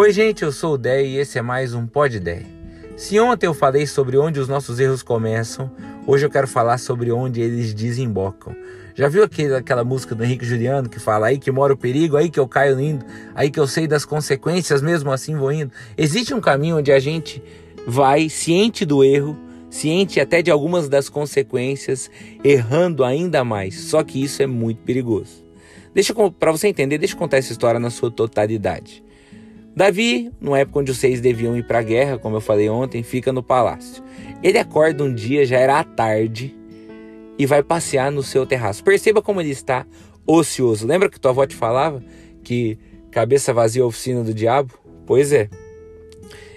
Oi, gente, eu sou o Dé e esse é mais um Pod Dé. Se ontem eu falei sobre onde os nossos erros começam, hoje eu quero falar sobre onde eles desembocam. Já viu aquele, aquela música do Henrique Juliano que fala aí que mora o perigo, aí que eu caio lindo, aí que eu sei das consequências, mesmo assim vou indo? Existe um caminho onde a gente vai ciente do erro, ciente até de algumas das consequências, errando ainda mais. Só que isso é muito perigoso. Deixa para você entender, deixa eu contar essa história na sua totalidade. Davi, numa época onde os seis deviam ir para a guerra, como eu falei ontem, fica no palácio. Ele acorda um dia, já era à tarde, e vai passear no seu terraço. Perceba como ele está ocioso. Lembra que tua avó te falava que cabeça vazia é oficina do diabo? Pois é.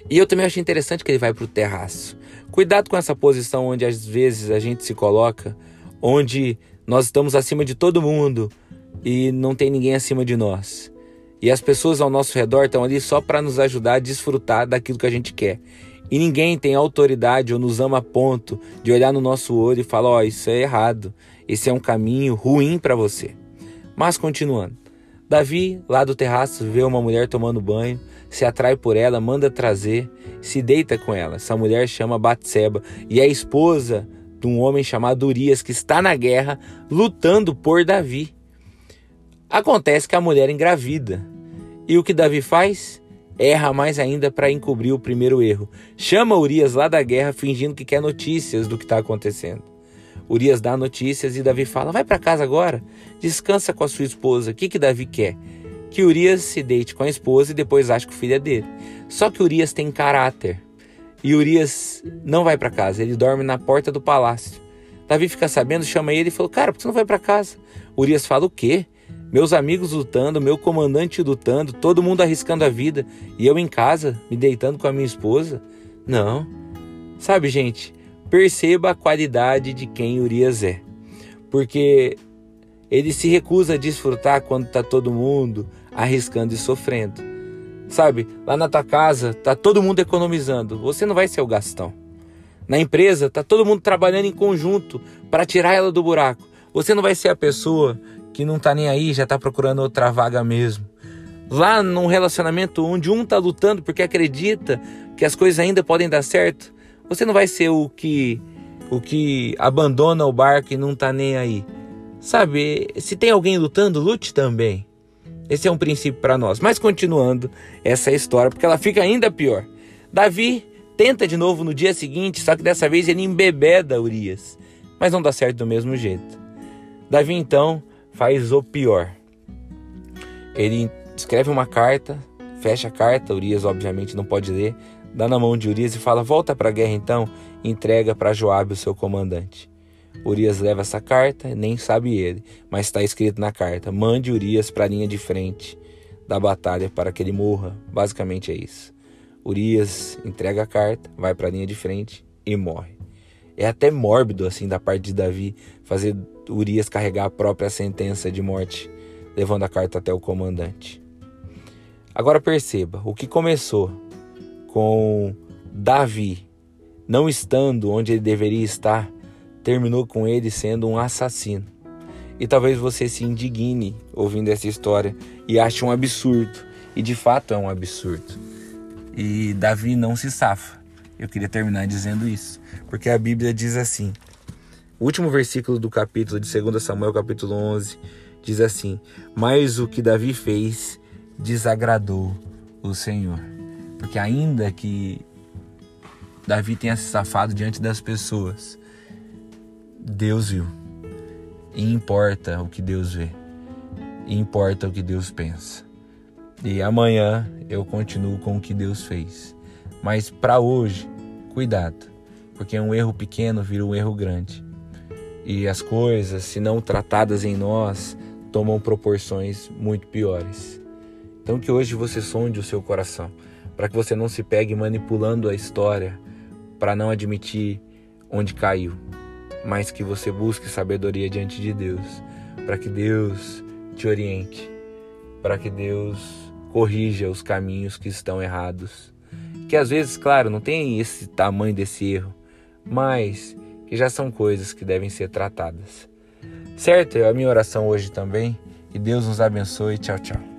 E eu também achei interessante que ele vai para o terraço. Cuidado com essa posição onde às vezes a gente se coloca, onde nós estamos acima de todo mundo e não tem ninguém acima de nós. E as pessoas ao nosso redor estão ali só para nos ajudar a desfrutar daquilo que a gente quer. E ninguém tem autoridade ou nos ama a ponto de olhar no nosso olho e falar: Ó, oh, isso é errado, esse é um caminho ruim para você. Mas continuando. Davi, lá do terraço, vê uma mulher tomando banho, se atrai por ela, manda trazer, se deita com ela. Essa mulher chama Batseba e é esposa de um homem chamado Urias que está na guerra lutando por Davi. Acontece que a mulher engravida. E o que Davi faz? Erra mais ainda para encobrir o primeiro erro. Chama Urias lá da guerra fingindo que quer notícias do que está acontecendo. Urias dá notícias e Davi fala: Vai para casa agora, descansa com a sua esposa. O que, que Davi quer? Que Urias se deite com a esposa e depois ache que o filho é dele. Só que Urias tem caráter. E Urias não vai para casa, ele dorme na porta do palácio. Davi fica sabendo, chama ele e falou: Cara, por que você não vai para casa? Urias fala: O quê? Meus amigos lutando, meu comandante lutando, todo mundo arriscando a vida e eu em casa, me deitando com a minha esposa? Não. Sabe, gente, perceba a qualidade de quem Urias é. Porque ele se recusa a desfrutar quando está todo mundo arriscando e sofrendo. Sabe, lá na tua casa tá todo mundo economizando, você não vai ser o gastão. Na empresa tá todo mundo trabalhando em conjunto para tirar ela do buraco. Você não vai ser a pessoa que não tá nem aí, já tá procurando outra vaga mesmo. Lá num relacionamento onde um tá lutando porque acredita que as coisas ainda podem dar certo, você não vai ser o que o que abandona o barco e não tá nem aí. Sabe, se tem alguém lutando, lute também. Esse é um princípio para nós. Mas continuando essa história, porque ela fica ainda pior. Davi tenta de novo no dia seguinte, só que dessa vez ele embebeda Urias. Mas não dá certo do mesmo jeito. Davi então faz o pior. Ele escreve uma carta, fecha a carta, Urias obviamente não pode ler, dá na mão de Urias e fala: "Volta para a guerra então", e entrega para Joabe, o seu comandante. Urias leva essa carta, nem sabe ele, mas está escrito na carta: "Mande Urias para a linha de frente da batalha para que ele morra". Basicamente é isso. Urias entrega a carta, vai para a linha de frente e morre. É até mórbido assim da parte de Davi fazer Urias carregar a própria sentença de morte, levando a carta até o comandante. Agora perceba, o que começou com Davi não estando onde ele deveria estar, terminou com ele sendo um assassino. E talvez você se indigne ouvindo essa história e ache um absurdo. E de fato é um absurdo. E Davi não se safa. Eu queria terminar dizendo isso, porque a Bíblia diz assim: o último versículo do capítulo de 2 Samuel, capítulo 11, diz assim: Mas o que Davi fez desagradou o Senhor. Porque ainda que Davi tenha se safado diante das pessoas, Deus viu. E importa o que Deus vê. E importa o que Deus pensa. E amanhã eu continuo com o que Deus fez. Mas para hoje, cuidado, porque um erro pequeno vira um erro grande e as coisas, se não tratadas em nós, tomam proporções muito piores. Então que hoje você sonde o seu coração, para que você não se pegue manipulando a história, para não admitir onde caiu, mas que você busque sabedoria diante de Deus, para que Deus te oriente, para que Deus corrija os caminhos que estão errados. Que às vezes, claro, não tem esse tamanho desse erro, mas que já são coisas que devem ser tratadas. Certo? É a minha oração hoje também. Que Deus nos abençoe. Tchau, tchau.